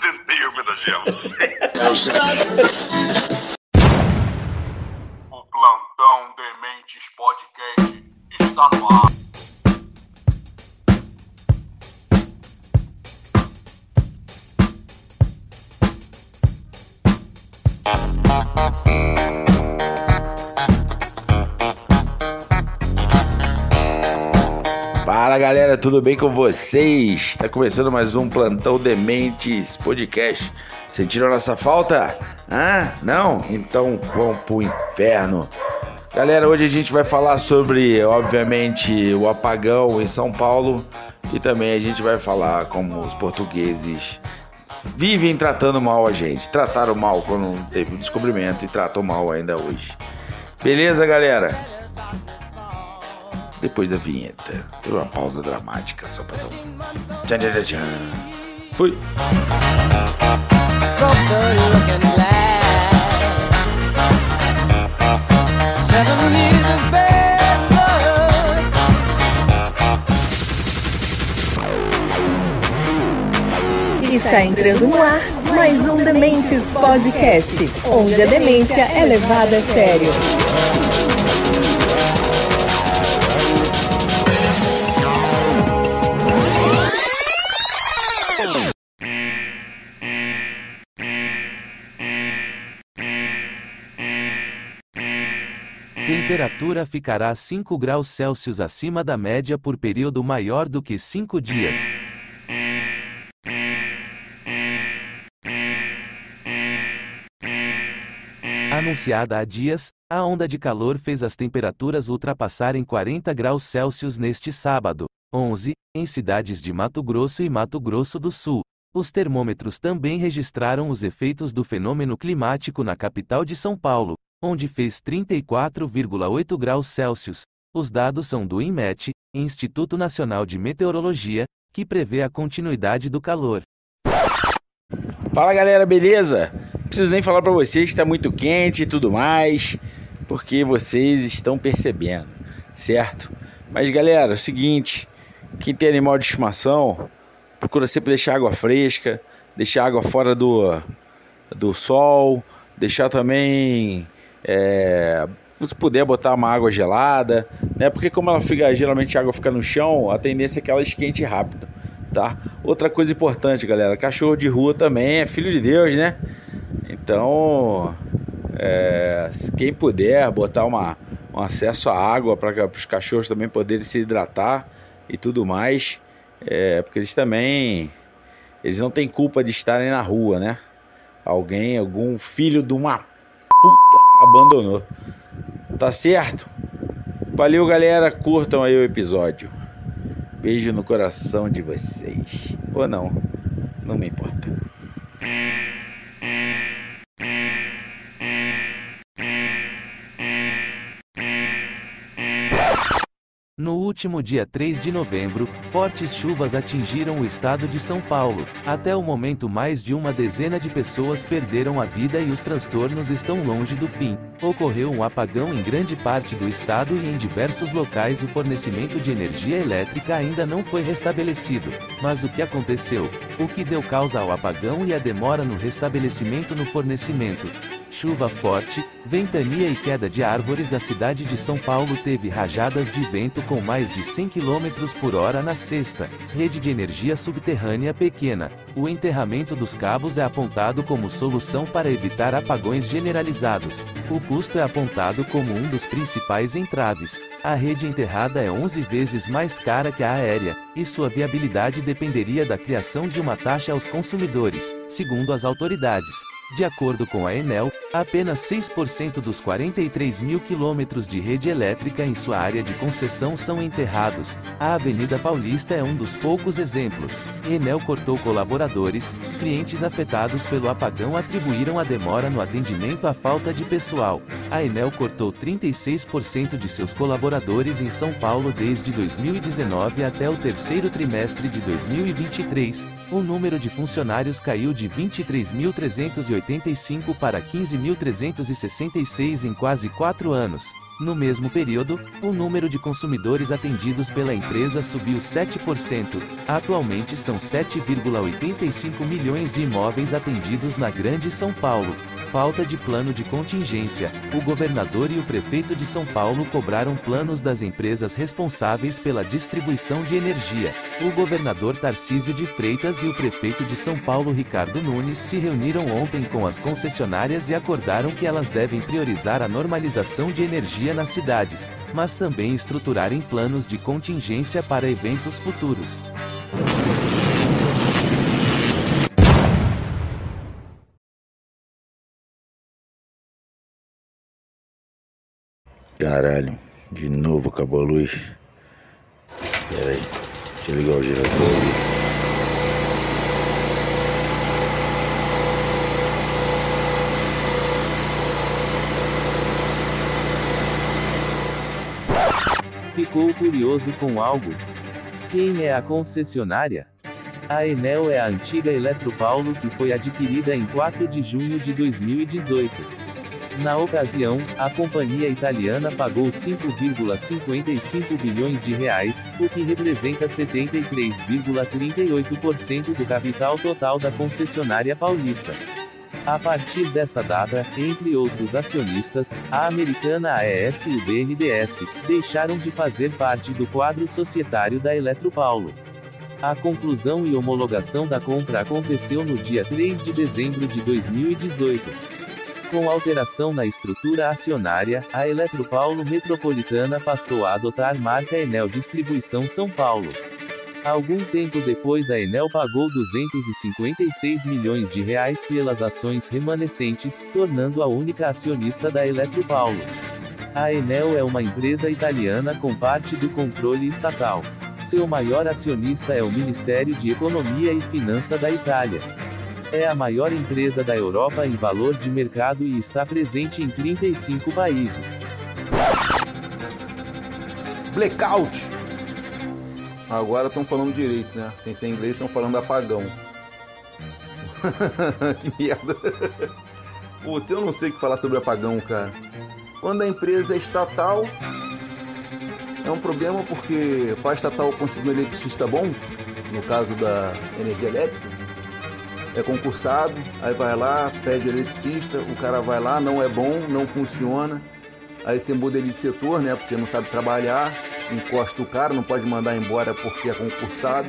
Tentei homenagear vocês. O Plantão Dementes Podcast está no ar. Fala galera, tudo bem com vocês? Está começando mais um Plantão Dementes Podcast. Sentiram nossa falta? Ah, não? Então vão pro inferno. Galera, hoje a gente vai falar sobre, obviamente, o apagão em São Paulo e também a gente vai falar como os portugueses vivem tratando mal a gente. Trataram mal quando teve o descobrimento e tratam mal ainda hoje. Beleza, galera? Depois da vinheta, tem uma pausa dramática só pra dar um. Tchan, tchan, tchan. Fui! Está entrando no ar mais um Dementes Podcast, onde a demência é levada a sério. Temperatura ficará 5 graus Celsius acima da média por período maior do que 5 dias. Anunciada há dias, a onda de calor fez as temperaturas ultrapassarem 40 graus Celsius neste sábado, 11, em cidades de Mato Grosso e Mato Grosso do Sul. Os termômetros também registraram os efeitos do fenômeno climático na capital de São Paulo, onde fez 34,8 graus Celsius. Os dados são do INMET, Instituto Nacional de Meteorologia, que prevê a continuidade do calor. Fala galera, beleza? Preciso nem falar pra vocês que tá muito quente e tudo mais, porque vocês estão percebendo, certo? Mas galera, é o seguinte, quem tem animal de estimação, procura sempre deixar água fresca, deixar água fora do, do sol, deixar também, é, se puder botar uma água gelada, né? Porque como ela fica, geralmente a água fica no chão, a tendência é que ela esquente rápido, tá? Outra coisa importante, galera, cachorro de rua também é filho de Deus, né? Então, é, quem puder botar uma, um acesso à água para os cachorros também poderem se hidratar e tudo mais, é, porque eles também eles não têm culpa de estarem na rua, né? Alguém, algum filho de uma puta abandonou. Tá certo? Valeu, galera. Curtam aí o episódio. Beijo no coração de vocês. Ou não, não me importa. No último dia 3 de novembro, fortes chuvas atingiram o estado de São Paulo. Até o momento, mais de uma dezena de pessoas perderam a vida e os transtornos estão longe do fim. Ocorreu um apagão em grande parte do estado e em diversos locais o fornecimento de energia elétrica ainda não foi restabelecido. Mas o que aconteceu? O que deu causa ao apagão e a demora no restabelecimento no fornecimento? Chuva forte, ventania e queda de árvores. A cidade de São Paulo teve rajadas de vento com mais de 100 km por hora na sexta. Rede de energia subterrânea pequena. O enterramento dos cabos é apontado como solução para evitar apagões generalizados. O custo é apontado como um dos principais entraves. A rede enterrada é 11 vezes mais cara que a aérea, e sua viabilidade dependeria da criação de uma taxa aos consumidores, segundo as autoridades. De acordo com a Enel, apenas 6% dos 43 mil quilômetros de rede elétrica em sua área de concessão são enterrados. A Avenida Paulista é um dos poucos exemplos. Enel cortou colaboradores, clientes afetados pelo apagão atribuíram a demora no atendimento à falta de pessoal. A Enel cortou 36% de seus colaboradores em São Paulo desde 2019 até o terceiro trimestre de 2023. O número de funcionários caiu de 23.385 para 15.366 em quase quatro anos. No mesmo período, o número de consumidores atendidos pela empresa subiu 7%. Atualmente são 7,85 milhões de imóveis atendidos na Grande São Paulo. Falta de plano de contingência. O governador e o prefeito de São Paulo cobraram planos das empresas responsáveis pela distribuição de energia. O governador Tarcísio de Freitas e o prefeito de São Paulo Ricardo Nunes se reuniram ontem com as concessionárias e acordaram que elas devem priorizar a normalização de energia nas cidades, mas também estruturarem planos de contingência para eventos futuros. Caralho, de novo acabou a luz. Pera aí, deixa eu ligar o gerador ali. Ficou curioso com algo? Quem é a concessionária? A Enel é a antiga Eletropaulo que foi adquirida em 4 de junho de 2018. Na ocasião, a companhia italiana pagou 5,55 bilhões de reais, o que representa 73,38% do capital total da concessionária paulista. A partir dessa data, entre outros acionistas, a americana AES e o BNDES, deixaram de fazer parte do quadro societário da Eletropaulo. A conclusão e homologação da compra aconteceu no dia 3 de dezembro de 2018. Com alteração na estrutura acionária, a Eletropaulo Metropolitana passou a adotar marca Enel Distribuição São Paulo. Algum tempo depois a Enel pagou 256 milhões de reais pelas ações remanescentes, tornando a única acionista da Eletropaulo. A Enel é uma empresa italiana com parte do controle estatal. Seu maior acionista é o Ministério de Economia e Finança da Itália. É a maior empresa da Europa em valor de mercado e está presente em 35 países. Blackout. Agora estão falando direito, né? Sem ser inglês, estão falando apagão. que merda. Puta, eu não sei o que falar sobre apagão, cara. Quando a empresa é estatal, é um problema porque para estatal conseguir um eletricista bom, no caso da energia elétrica, é concursado, aí vai lá, pede eletricista, o cara vai lá, não é bom, não funciona. Aí você muda ele de setor, né? Porque não sabe trabalhar, encosta o cara, não pode mandar embora porque é concursado.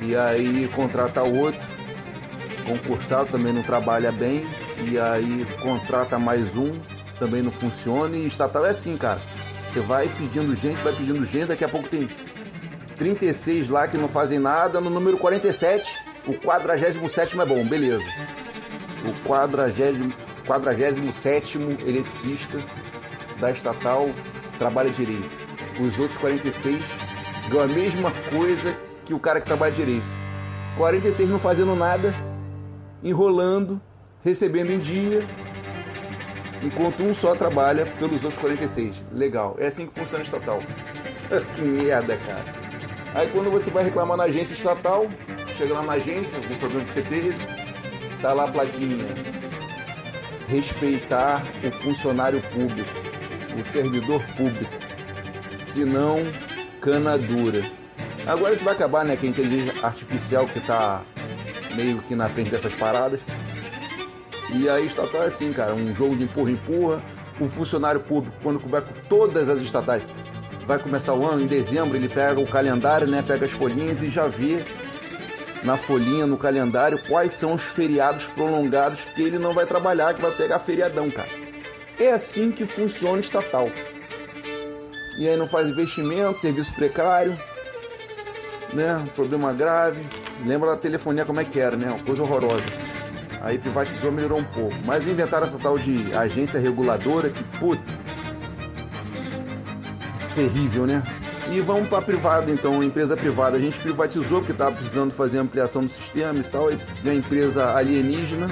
E aí contrata outro, concursado também não trabalha bem, e aí contrata mais um, também não funciona. E estatal é assim, cara. Você vai pedindo gente, vai pedindo gente, daqui a pouco tem 36 lá que não fazem nada, no número 47, o 47 é bom, beleza. O 47 eletricista da estatal trabalha direito. Os outros 46 ganham a mesma coisa que o cara que trabalha direito. 46 não fazendo nada, enrolando, recebendo em dia, enquanto um só trabalha pelos outros 46. Legal, é assim que funciona a estatal. que merda, cara. Aí quando você vai reclamar na agência estatal, chega lá na agência, algum problema que você teve, tá lá a plaquinha. Respeitar o funcionário público, o servidor público. Senão, cana dura. Agora isso vai acabar, né? Que a inteligência artificial que tá meio que na frente dessas paradas. E aí estatal é assim, cara, um jogo de empurra-empurra. O funcionário público, quando vai com todas as estatais, vai começar o ano, em dezembro, ele pega o calendário, né? Pega as folhinhas e já vê na folhinha, no calendário, quais são os feriados prolongados que ele não vai trabalhar, que vai pegar feriadão, cara. É assim que funciona o estatal. E aí não faz investimento, serviço precário, né? Problema grave. Lembra da telefonia como é que era, né? Uma coisa horrorosa. Aí privatizou, melhorou um pouco. Mas inventaram essa tal de agência reguladora que, puta, terrível, né? E vamos para a privada, então, empresa privada. A gente privatizou porque estava precisando fazer ampliação do sistema e tal. E a empresa alienígena.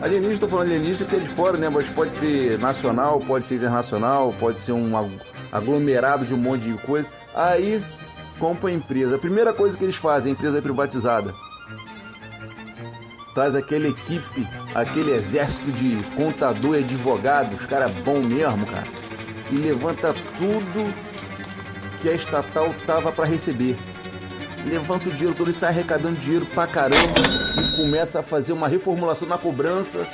Alienígena, estou falando alienígena porque é de fora, né? Mas pode ser nacional, pode ser internacional, pode ser um aglomerado de um monte de coisa. Aí compra a empresa. A primeira coisa que eles fazem, a empresa é privatizada. traz aquela equipe, aquele exército de contador e advogado, os caras bom mesmo, cara, e levanta tudo que a estatal tava para receber. Levanta o dinheiro todo e sai arrecadando dinheiro pra caramba e começa a fazer uma reformulação na cobrança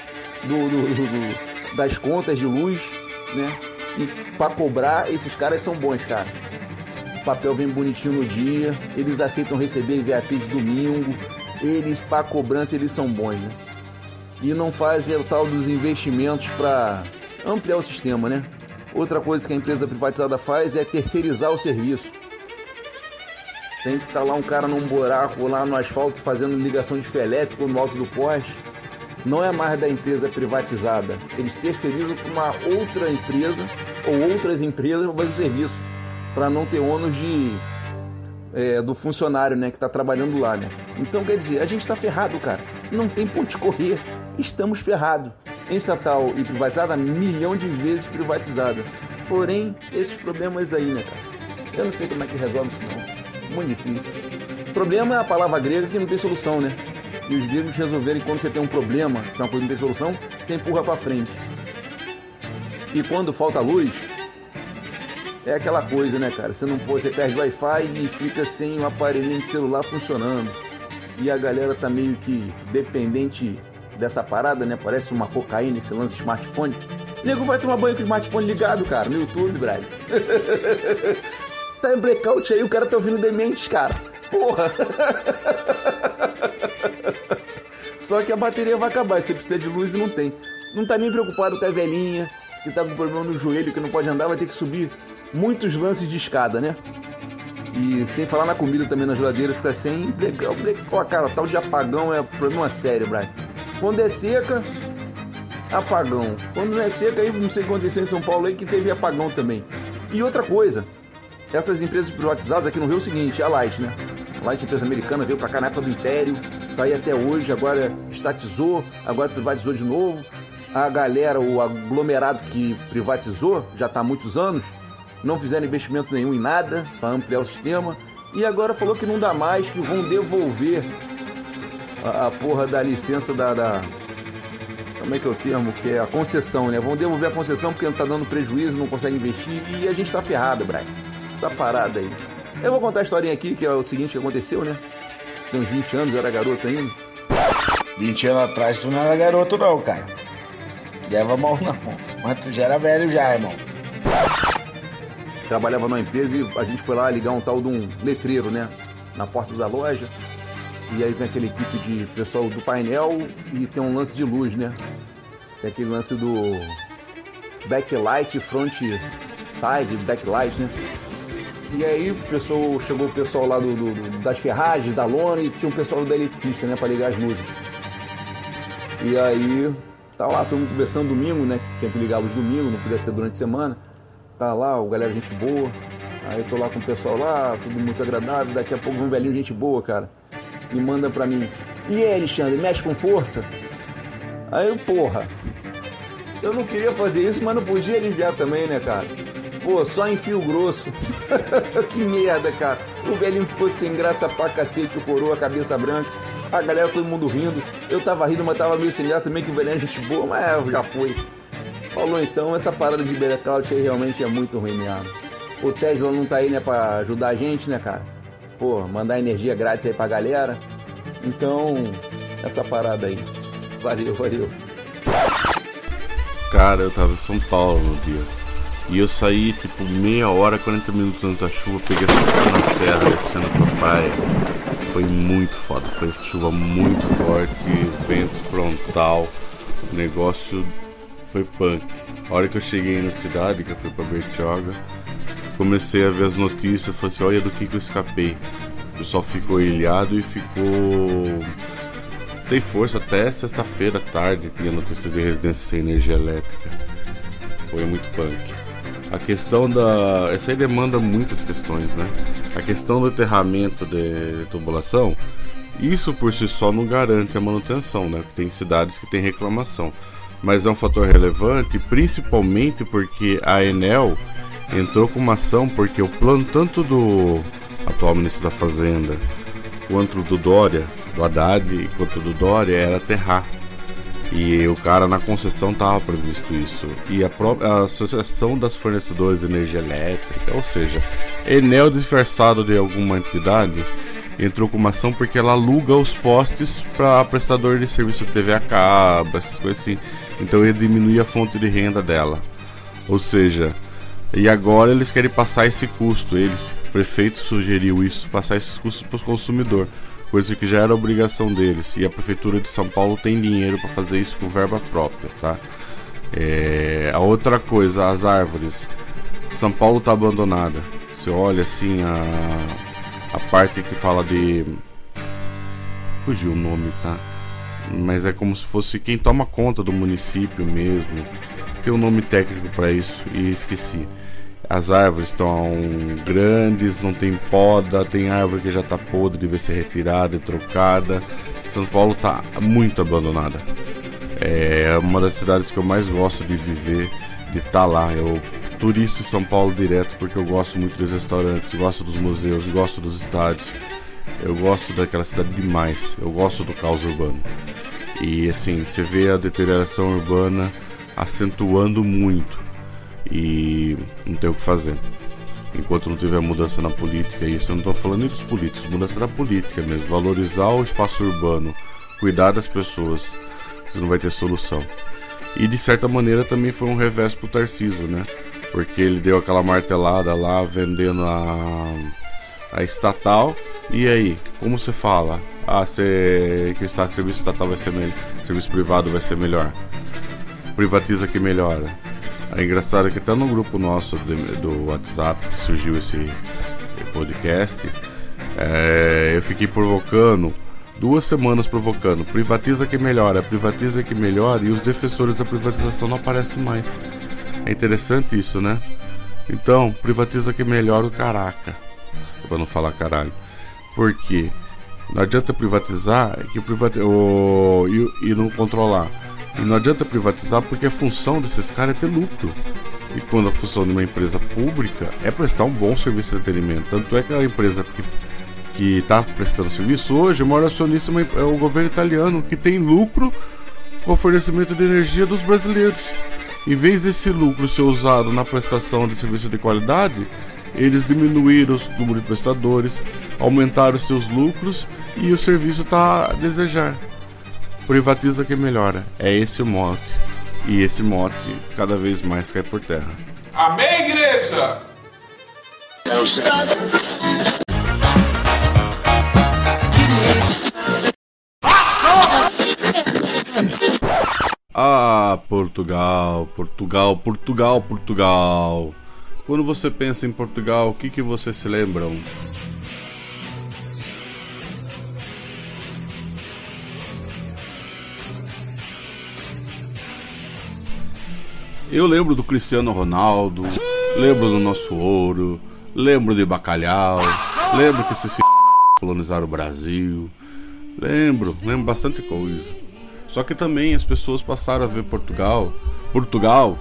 do, do- do- das contas de luz, né? E pra cobrar, esses caras são bons, cara. O papel vem bonitinho no dia, eles aceitam receber VIP de domingo, eles pra cobrança eles são bons, né? E não fazem o tal dos investimentos para ampliar o sistema, né? Outra coisa que a empresa privatizada faz é terceirizar o serviço. Tem que estar lá um cara num buraco lá no asfalto fazendo ligação de fio elétrico no alto do poste. Não é mais da empresa privatizada. Eles terceirizam para uma outra empresa ou outras empresas para fazer o serviço. Para não ter ônus de, é, do funcionário né, que está trabalhando lá. Né? Então quer dizer, a gente está ferrado, cara. Não tem ponto de correr. Estamos ferrados. Estatal e privatizada, milhão de vezes privatizada. Porém, esses problemas aí, né, cara? Eu não sei como é que resolve isso não. Muito difícil. Problema é a palavra grega que não tem solução, né? E os gregos resolverem quando você tem um problema, que é uma coisa que não tem solução, você empurra pra frente. E quando falta luz, é aquela coisa, né, cara? Você não pode, você perde Wi-Fi e fica sem o aparelhinho de celular funcionando. E a galera tá meio que dependente dessa parada, né? Parece uma cocaína esse lance de smartphone. O nego vai tomar banho com o smartphone ligado, cara, no YouTube, Brad. tá em blackout aí, o cara tá ouvindo dementes, cara. Porra! Só que a bateria vai acabar, você precisa de luz e não tem. Não tá nem preocupado com a velhinha que tá com problema no joelho, que não pode andar, vai ter que subir muitos lances de escada, né? E sem falar na comida também na geladeira, fica sem legal. Ó, cara, tal de apagão é problema sério, Brian. Quando é seca, apagão. Quando não é seca, aí não sei o que aconteceu em São Paulo aí que teve apagão também. E outra coisa, essas empresas privatizadas aqui no Rio é o seguinte, a Light, né? A Light, empresa americana, veio pra cá na época do Império, tá aí até hoje, agora estatizou, agora privatizou de novo. A galera, o aglomerado que privatizou, já tá há muitos anos, não fizeram investimento nenhum em nada para ampliar o sistema. E agora falou que não dá mais, que vão devolver a, a porra da licença da, da- Como é que é o termo? Que é a concessão, né? Vão devolver a concessão porque não tá dando prejuízo, não consegue investir e a gente tá ferrado, Brian. Essa parada aí. Eu vou contar a historinha aqui, que é o seguinte que aconteceu, né? Tem uns 20 anos, eu era garoto ainda. 20 anos atrás tu não era garoto não, cara. Leva mal não. Mas tu já era velho já, irmão. trabalhava numa empresa e a gente foi lá ligar um tal de um letreiro, né? Na porta da loja. E aí vem aquela equipe de pessoal do painel e tem um lance de luz, né? Tem aquele lance do backlight, front side, backlight, né? E aí o pessoal, chegou o pessoal lá do, do- das ferragens, da lona e tinha um pessoal da eletricista, né? Pra ligar as luzes. E aí, tá lá, todo mundo conversando domingo, né? Tinha que ligar luz domingo, não podia ser durante a semana. Tá lá, o galera gente boa. Aí eu tô lá com o pessoal lá, tudo muito agradável. Daqui a pouco um velhinho gente boa, cara. E manda pra mim. E aí, Alexandre, mexe com força? Aí eu, porra. Eu não queria fazer isso, mas não podia aliviar também, né, cara? Pô, só em fio grosso. que merda, cara. O velhinho ficou sem graça pra cacete, o coroa, cabeça branca. A galera, todo mundo rindo. Eu tava rindo, mas tava meio sem graça também, que o velhinho é gente boa, mas é, já foi. Falou então, essa parada de blackout aí realmente é muito ruim mesmo. O Tesla não tá aí, né, pra ajudar a gente, né, cara? Pô, mandar energia grátis aí pra galera. Então, essa parada aí. Valeu, valeu. Cara, eu tava em São Paulo no dia. E eu saí tipo meia hora, 40 minutos antes da chuva, peguei essa na serra, descendo pra praia. Foi muito foda, foi chuva muito forte, vento frontal, o negócio foi punk. A hora que eu cheguei na cidade, que eu fui pra Bertioga, comecei a ver as notícias, falei assim, olha do que, que eu escapei. O pessoal ficou ilhado e ficou sem força até sexta-feira à tarde tinha notícias de residência sem energia elétrica. Foi muito punk. A questão da. Essa aí demanda muitas questões, né? A questão do aterramento de tubulação, isso por si só não garante a manutenção, né? Tem cidades que têm reclamação. Mas é um fator relevante, principalmente porque a Enel entrou com uma ação porque o plano tanto do atual ministro da Fazenda quanto do Dória do Haddad quanto do Dória era aterrar. E o cara na concessão estava previsto isso. E a própria Associação das Fornecedores de Energia Elétrica, ou seja, Enel disfarçado de alguma entidade, entrou com uma ação porque ela aluga os postes para prestador de serviço de TV a cabo, essas coisas assim. Então ele diminui a fonte de renda dela. Ou seja, e agora eles querem passar esse custo. Eles, o prefeito sugeriu isso, passar esses custos para o consumidor coisa que já era obrigação deles. E a prefeitura de São Paulo tem dinheiro para fazer isso com verba própria, tá? É, a outra coisa, as árvores. São Paulo tá abandonada. Você olha assim a, a parte que fala de. Fugiu o nome, tá? Mas é como se fosse quem toma conta do município mesmo. Tem um nome técnico para isso e esqueci. As árvores estão grandes, não tem poda, tem árvore que já está podre, deve ser retirada e trocada. São Paulo está muito abandonada. É uma das cidades que eu mais gosto de viver, de estar tá lá. Eu turisto em São Paulo direto porque eu gosto muito dos restaurantes, gosto dos museus, gosto dos estádios. Eu gosto daquela cidade demais. Eu gosto do caos urbano. E assim, você vê a deterioração urbana acentuando muito e não tem o que fazer. Enquanto não tiver mudança na política, isso eu não estou falando nem dos políticos, mudança da política mesmo, valorizar o espaço urbano, cuidar das pessoas, você não vai ter solução. E de certa maneira também foi um revés pro Tarciso, né? Porque ele deu aquela martelada lá vendendo a, a estatal. E aí, como você fala? Ah, você, que o serviço estatal vai ser melhor, serviço privado vai ser melhor. Privatiza que melhora. É engraçado que até no grupo nosso do WhatsApp que surgiu esse podcast, é, eu fiquei provocando, duas semanas provocando, privatiza que melhora, privatiza que melhora, e os defensores da privatização não aparecem mais. É interessante isso, né? Então, privatiza que melhora o caraca. Pra não falar caralho. Por quê? Não adianta privatizar que privati o, e, e não controlar. E não adianta privatizar porque a função desses caras é ter lucro. E quando a função de uma empresa pública é prestar um bom serviço de entretenimento. Tanto é que a empresa que está prestando serviço hoje, o maior acionista é o governo italiano, que tem lucro com o fornecimento de energia dos brasileiros. Em vez desse lucro ser usado na prestação de serviço de qualidade, eles diminuíram o número de prestadores, aumentaram seus lucros e o serviço está a desejar. Privatiza que melhora. É esse o mote. E esse mote cada vez mais cai por terra. Amém, igreja? Ah, Portugal, Portugal, Portugal, Portugal. Quando você pensa em Portugal, o que, que você se lembram? Eu lembro do Cristiano Ronaldo, lembro do nosso ouro, lembro de bacalhau, lembro que esses f... colonizaram o Brasil. Lembro, lembro bastante coisa. Só que também as pessoas passaram a ver Portugal, Portugal,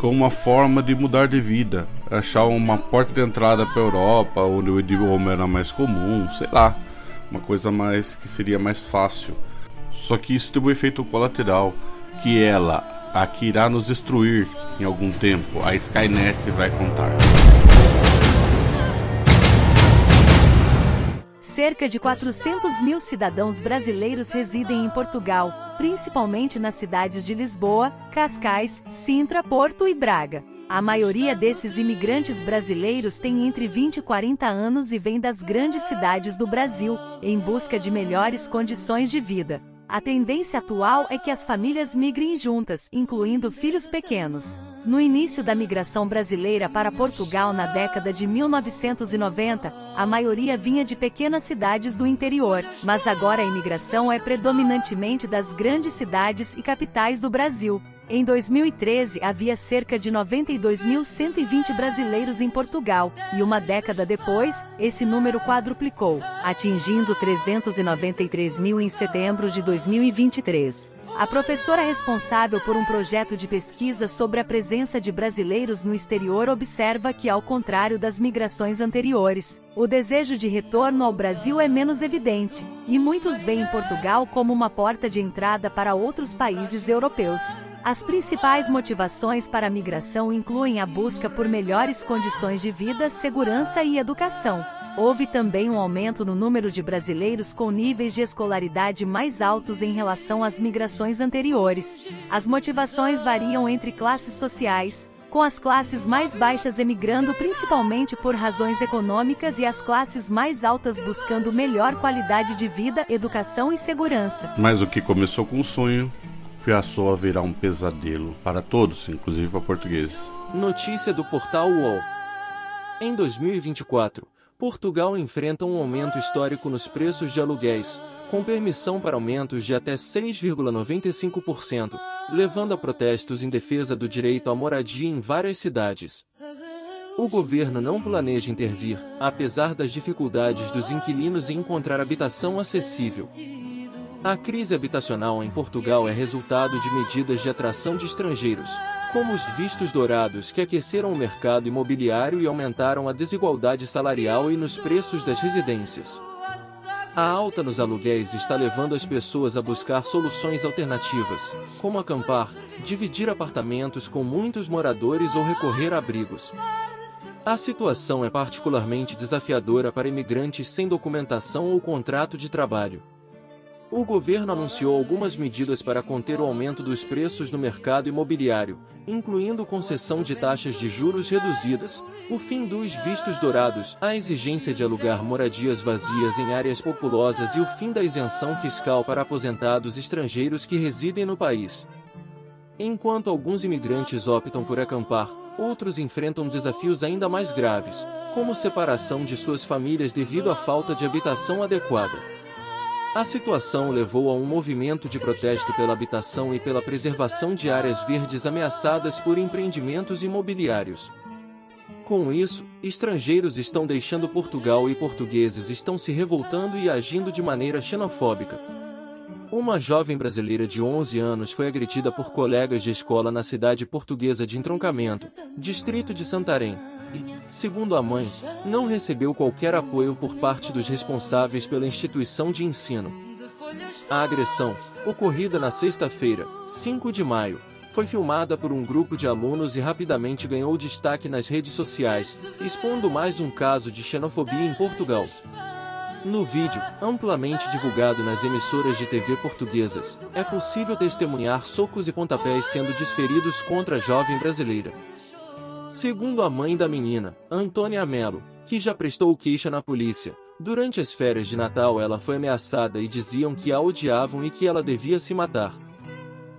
como uma forma de mudar de vida, achar uma porta de entrada para a Europa, onde o idioma era mais comum, sei lá, uma coisa mais que seria mais fácil. Só que isso teve um efeito colateral, que ela a que irá nos destruir em algum tempo, a Skynet vai contar. Cerca de 400 mil cidadãos brasileiros residem em Portugal, principalmente nas cidades de Lisboa, Cascais, Sintra, Porto e Braga. A maioria desses imigrantes brasileiros tem entre 20 e 40 anos e vem das grandes cidades do Brasil, em busca de melhores condições de vida. A tendência atual é que as famílias migrem juntas, incluindo filhos pequenos. No início da migração brasileira para Portugal na década de 1990, a maioria vinha de pequenas cidades do interior, mas agora a imigração é predominantemente das grandes cidades e capitais do Brasil. Em 2013, havia cerca de 92.120 brasileiros em Portugal, e uma década depois, esse número quadruplicou, atingindo 393 mil em setembro de 2023. A professora responsável por um projeto de pesquisa sobre a presença de brasileiros no exterior observa que, ao contrário das migrações anteriores, o desejo de retorno ao Brasil é menos evidente, e muitos veem Portugal como uma porta de entrada para outros países europeus. As principais motivações para a migração incluem a busca por melhores condições de vida, segurança e educação. Houve também um aumento no número de brasileiros com níveis de escolaridade mais altos em relação às migrações anteriores. As motivações variam entre classes sociais, com as classes mais baixas emigrando principalmente por razões econômicas e as classes mais altas buscando melhor qualidade de vida, educação e segurança. Mas o que começou com um sonho passou a virar um pesadelo para todos, inclusive para portugueses. Notícia do portal UOL. Em 2024, Portugal enfrenta um aumento histórico nos preços de aluguéis, com permissão para aumentos de até 6,95%, levando a protestos em defesa do direito à moradia em várias cidades. O governo não planeja intervir, apesar das dificuldades dos inquilinos em encontrar habitação acessível. A crise habitacional em Portugal é resultado de medidas de atração de estrangeiros, como os vistos dourados que aqueceram o mercado imobiliário e aumentaram a desigualdade salarial e nos preços das residências. A alta nos aluguéis está levando as pessoas a buscar soluções alternativas, como acampar, dividir apartamentos com muitos moradores ou recorrer a abrigos. A situação é particularmente desafiadora para imigrantes sem documentação ou contrato de trabalho. O governo anunciou algumas medidas para conter o aumento dos preços no mercado imobiliário, incluindo concessão de taxas de juros reduzidas, o fim dos vistos dourados, a exigência de alugar moradias vazias em áreas populosas e o fim da isenção fiscal para aposentados estrangeiros que residem no país. Enquanto alguns imigrantes optam por acampar, outros enfrentam desafios ainda mais graves, como separação de suas famílias devido à falta de habitação adequada. A situação levou a um movimento de protesto pela habitação e pela preservação de áreas verdes ameaçadas por empreendimentos imobiliários. Com isso, estrangeiros estão deixando Portugal e portugueses estão se revoltando e agindo de maneira xenofóbica. Uma jovem brasileira de 11 anos foi agredida por colegas de escola na cidade portuguesa de Entroncamento, distrito de Santarém, e, segundo a mãe, não recebeu qualquer apoio por parte dos responsáveis pela instituição de ensino. A agressão, ocorrida na sexta-feira, 5 de maio, foi filmada por um grupo de alunos e rapidamente ganhou destaque nas redes sociais, expondo mais um caso de xenofobia em Portugal. No vídeo, amplamente divulgado nas emissoras de TV portuguesas, é possível testemunhar socos e pontapés sendo desferidos contra a jovem brasileira. Segundo a mãe da menina, Antônia Melo, que já prestou queixa na polícia, durante as férias de Natal ela foi ameaçada e diziam que a odiavam e que ela devia se matar.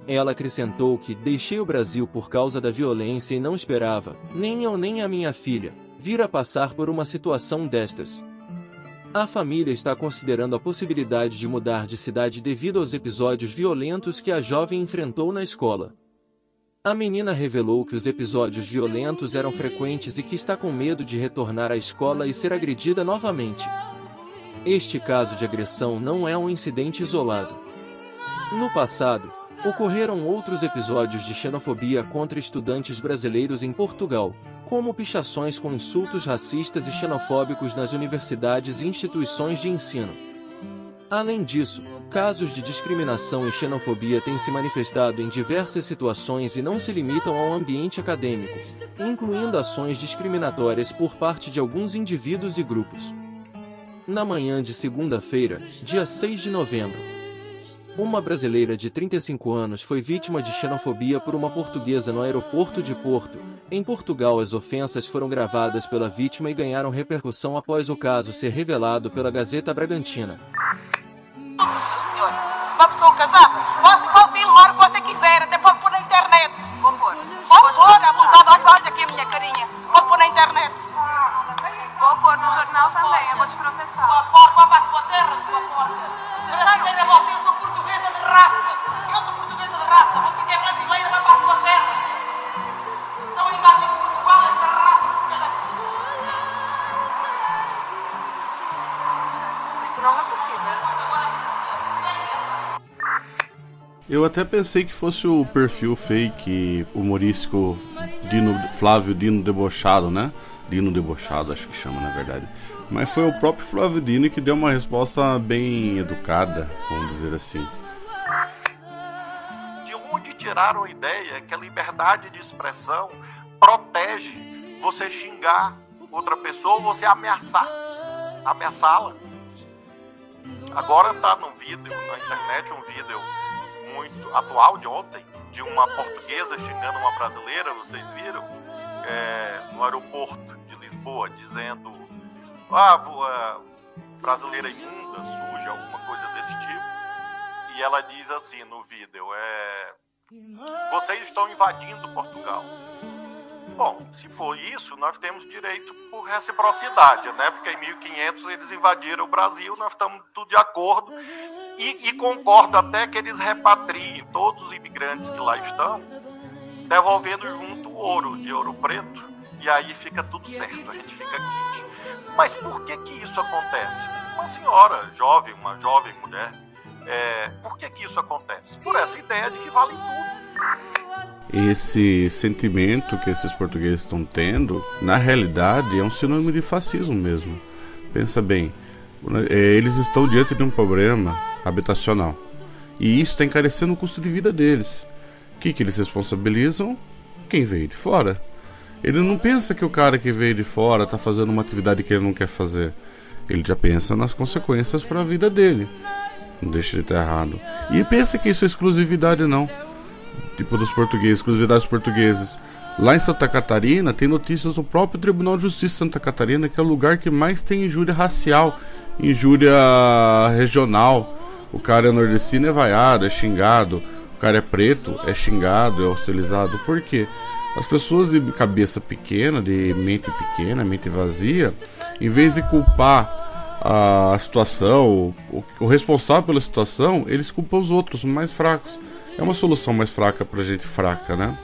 Ela acrescentou que deixei o Brasil por causa da violência e não esperava, nem eu nem a minha filha, vir a passar por uma situação destas. A família está considerando a possibilidade de mudar de cidade devido aos episódios violentos que a jovem enfrentou na escola. A menina revelou que os episódios violentos eram frequentes e que está com medo de retornar à escola e ser agredida novamente. Este caso de agressão não é um incidente isolado. No passado, ocorreram outros episódios de xenofobia contra estudantes brasileiros em Portugal, como pichações com insultos racistas e xenofóbicos nas universidades e instituições de ensino. Além disso, casos de discriminação e xenofobia têm se manifestado em diversas situações e não se limitam ao ambiente acadêmico, incluindo ações discriminatórias por parte de alguns indivíduos e grupos. Na manhã de segunda-feira, dia 6 de novembro, uma brasileira de 35 anos foi vítima de xenofobia por uma portuguesa no aeroporto de Porto. Em Portugal, as ofensas foram gravadas pela vítima e ganharam repercussão após o caso ser revelado pela Gazeta Bragantina senhor. Uma pessoa casada. Você pode filmar o que você quiser, até pode pôr na internet. Vou pôr. Pode pôr, à vontade. Olha, olha aqui a minha carinha. Eu até pensei que fosse o perfil fake humorístico Dino, Flávio Dino Debochado, né? Dino Debochado, acho que chama na verdade. Mas foi o próprio Flávio Dino que deu uma resposta bem educada, vamos dizer assim. De onde tiraram a ideia que a liberdade de expressão protege você xingar outra pessoa você ameaçar? Ameaçá-la? Agora tá no vídeo, na internet, um vídeo muito atual de ontem, de uma portuguesa xingando uma brasileira, vocês viram? É, no aeroporto de Lisboa, dizendo ah, vo- ah, brasileira imunda, suja, alguma coisa desse tipo. E ela diz assim no vídeo, é, vocês estão invadindo Portugal. Bom, se for isso, nós temos direito por reciprocidade, né? Porque em 1500 eles invadiram o Brasil, nós estamos tudo de acordo e, e concordo até que eles repatriem todos os imigrantes que lá estão, devolvendo junto o ouro de ouro preto, e aí fica tudo certo, a gente fica quente. Mas por que que isso acontece? Uma senhora jovem, uma jovem mulher, é, por que que isso acontece? Por essa ideia de que vale tudo. Esse sentimento que esses portugueses estão tendo, na realidade, é um sinônimo de fascismo mesmo. Pensa bem, eh, eles estão diante de um problema habitacional e isso está encarecendo o custo de vida deles. O que, que eles responsabilizam? Quem veio de fora. Ele não pensa que o cara que veio de fora está fazendo uma atividade que ele não quer fazer. Ele já pensa nas consequências para a vida dele. Não deixa ele estar errado. E pensa que isso é exclusividade, não tipo dos portugueses, exclusividade dos portugueses. Lá em Santa Catarina tem notícias do próprio Tribunal de Justiça de Santa Catarina, que é o lugar que mais tem injúria racial, injúria regional. O cara é nordestino é vaiado, é xingado. O cara é preto, é xingado, é hostilizado. Por quê? As pessoas de cabeça pequena, de mente pequena, mente vazia, em vez de culpar a situação, o, o responsável pela situação, eles culpam os outros, os mais fracos. É uma solução mais fraca pra gente fraca, né?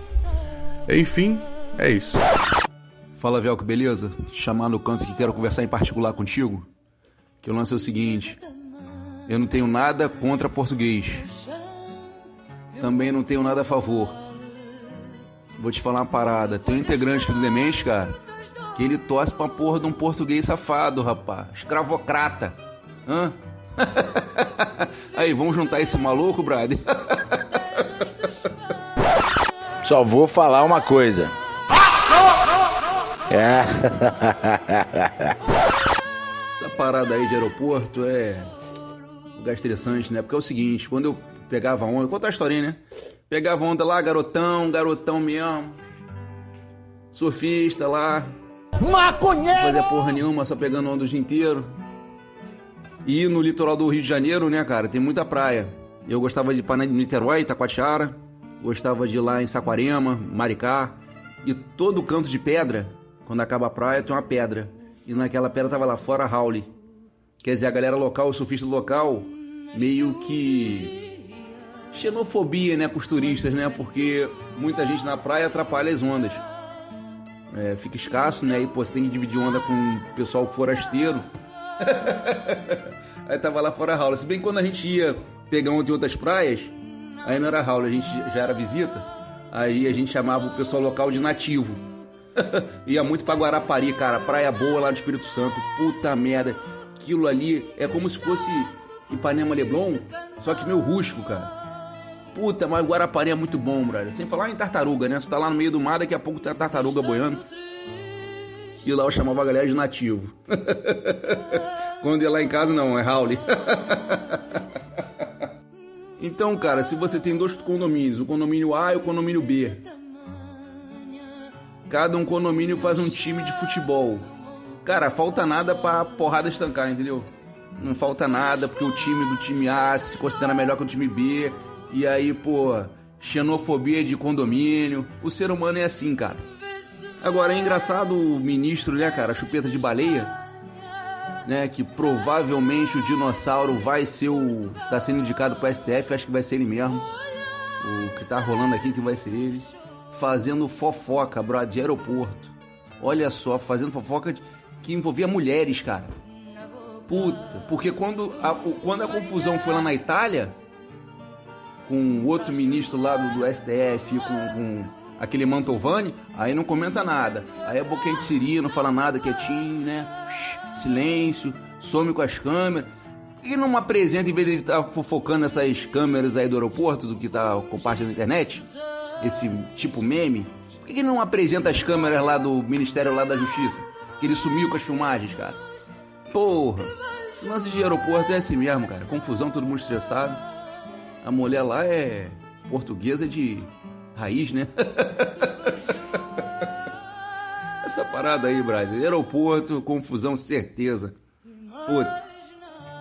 Enfim, é isso. Fala, Velco, beleza? Chamar no canto que quero conversar em particular contigo. Que o lance é o seguinte: eu não tenho nada contra português. Também não tenho nada a favor. Vou te falar uma parada: tem um integrante do Demente, cara, que ele torce pra porra de um português safado, rapaz. Escravocrata. Hã? Aí, vamos juntar esse maluco, brother? Só vou falar uma coisa. É. Essa parada aí de aeroporto é lugar estressante, né? Porque é o seguinte, quando eu pegava onda, conta a historinha, né? Pegava onda lá, garotão, garotão mesmo. Surfista lá. Maconheiro! Não fazia porra nenhuma, só pegando onda o dia inteiro. E no litoral do Rio de Janeiro, né, cara, tem muita praia. Eu gostava de ir pra Niterói, Itacoatiara. Gostava de ir lá em Saquarema, Maricá. E todo canto de pedra, quando acaba a praia, tem uma pedra. E naquela pedra tava lá fora Raule. Quer dizer, a galera local, o surfista local, meio que. xenofobia, né, com os turistas, né? Porque muita gente na praia atrapalha as ondas. É, fica escasso, né? Aí, pô, você tem que dividir onda com o pessoal forasteiro. aí tava lá fora Raule. Se bem que quando a gente ia pegar onda em outras praias, aí não era Raule, a gente já era visita. Aí a gente chamava o pessoal local de nativo. Ia muito pra Guarapari, cara. Praia boa lá no Espírito Santo. Puta merda. Aquilo ali é como se fosse Ipanema Leblon, só que meio rústico, cara. Puta, mas Guarapari é muito bom, brother. Sem falar em tartaruga, né? Você tá lá no meio do mar, daqui a pouco tem a tartaruga boiando. E lá eu chamava a galera de nativo. Quando ia lá em casa, não, é Raul. então, cara, se você tem dois condomínios, o condomínio A e o condomínio B. Cada um condomínio faz um time de futebol. Cara, falta nada pra porrada estancar, entendeu? Não falta nada, porque o time do time A se considera melhor que o time B. E aí, pô, xenofobia de condomínio. O ser humano é assim, cara. Agora é engraçado o ministro, né, cara, chupeta de baleia, né, que provavelmente o dinossauro vai ser o tá sendo indicado para STF, acho que vai ser ele mesmo. O que tá rolando aqui que vai ser ele fazendo fofoca, bro, de aeroporto. Olha só, fazendo fofoca de- que envolvia mulheres, cara. Puta, porque quando a, quando a confusão foi lá na Itália, com outro ministro lá do, do STF, com, com aquele Mantovani, aí não comenta nada. Aí é boquinha de siri, não fala nada, quietinho, né? Silêncio, some com as câmeras. Que não apresenta, em vez de ele estar fofocando essas câmeras aí do aeroporto, do que tá compartilhando na internet? Esse tipo meme? Por que não apresenta as câmeras lá do Ministério lá da Justiça? Que ele sumiu com as filmagens, cara. Porra! Esse lance de aeroporto é assim mesmo, cara. Confusão, todo mundo estressado. A mulher lá é portuguesa de raiz, né? Essa parada aí, Brasil. Aeroporto, confusão, certeza. Puta.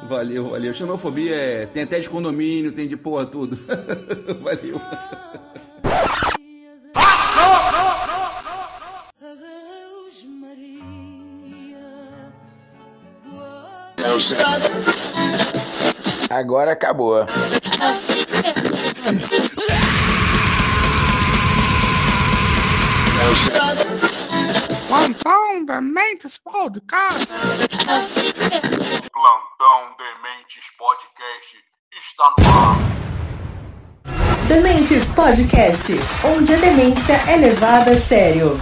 Valeu, valeu. Xenofobia é. Tem até de condomínio, tem de porra, tudo. valeu. Agora acabou. Plantão Dementes Podcast. Plantão Dementes Podcast está no ar. Dementes Podcast, onde a demência é levada a sério.